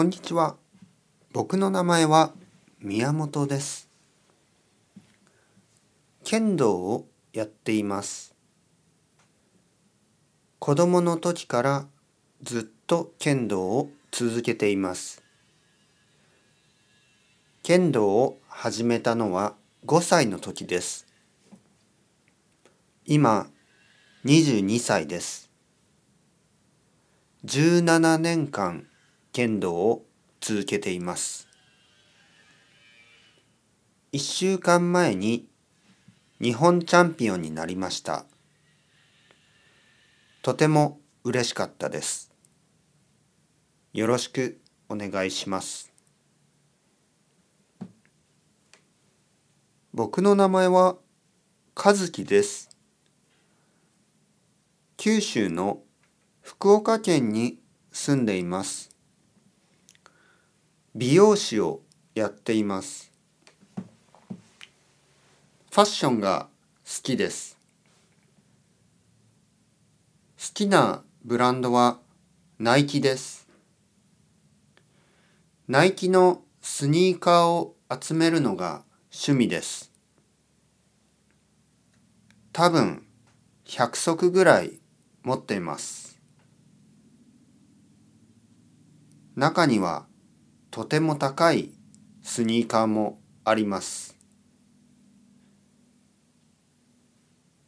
こんにちは。僕の名前は宮本です。剣道をやっています。子供の時からずっと剣道を続けています。剣道を始めたのは5歳の時です。今22歳です。17年間剣道を続けています。1週間前に日本チャンピオンになりました。とても嬉しかったです。よろしくお願いします。僕の名前は和樹です。九州の福岡県に住んでいます。美容師をやっています。ファッションが好きです。好きなブランドはナイキです。ナイキのスニーカーを集めるのが趣味です。多分100足ぐらい持っています。中にはとても高いスニーカーもあります。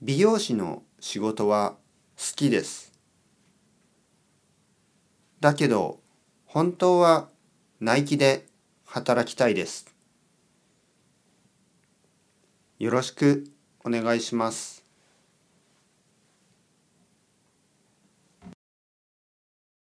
美容師の仕事は好きです。だけど本当はナイキで働きたいです。よろしくお願いします。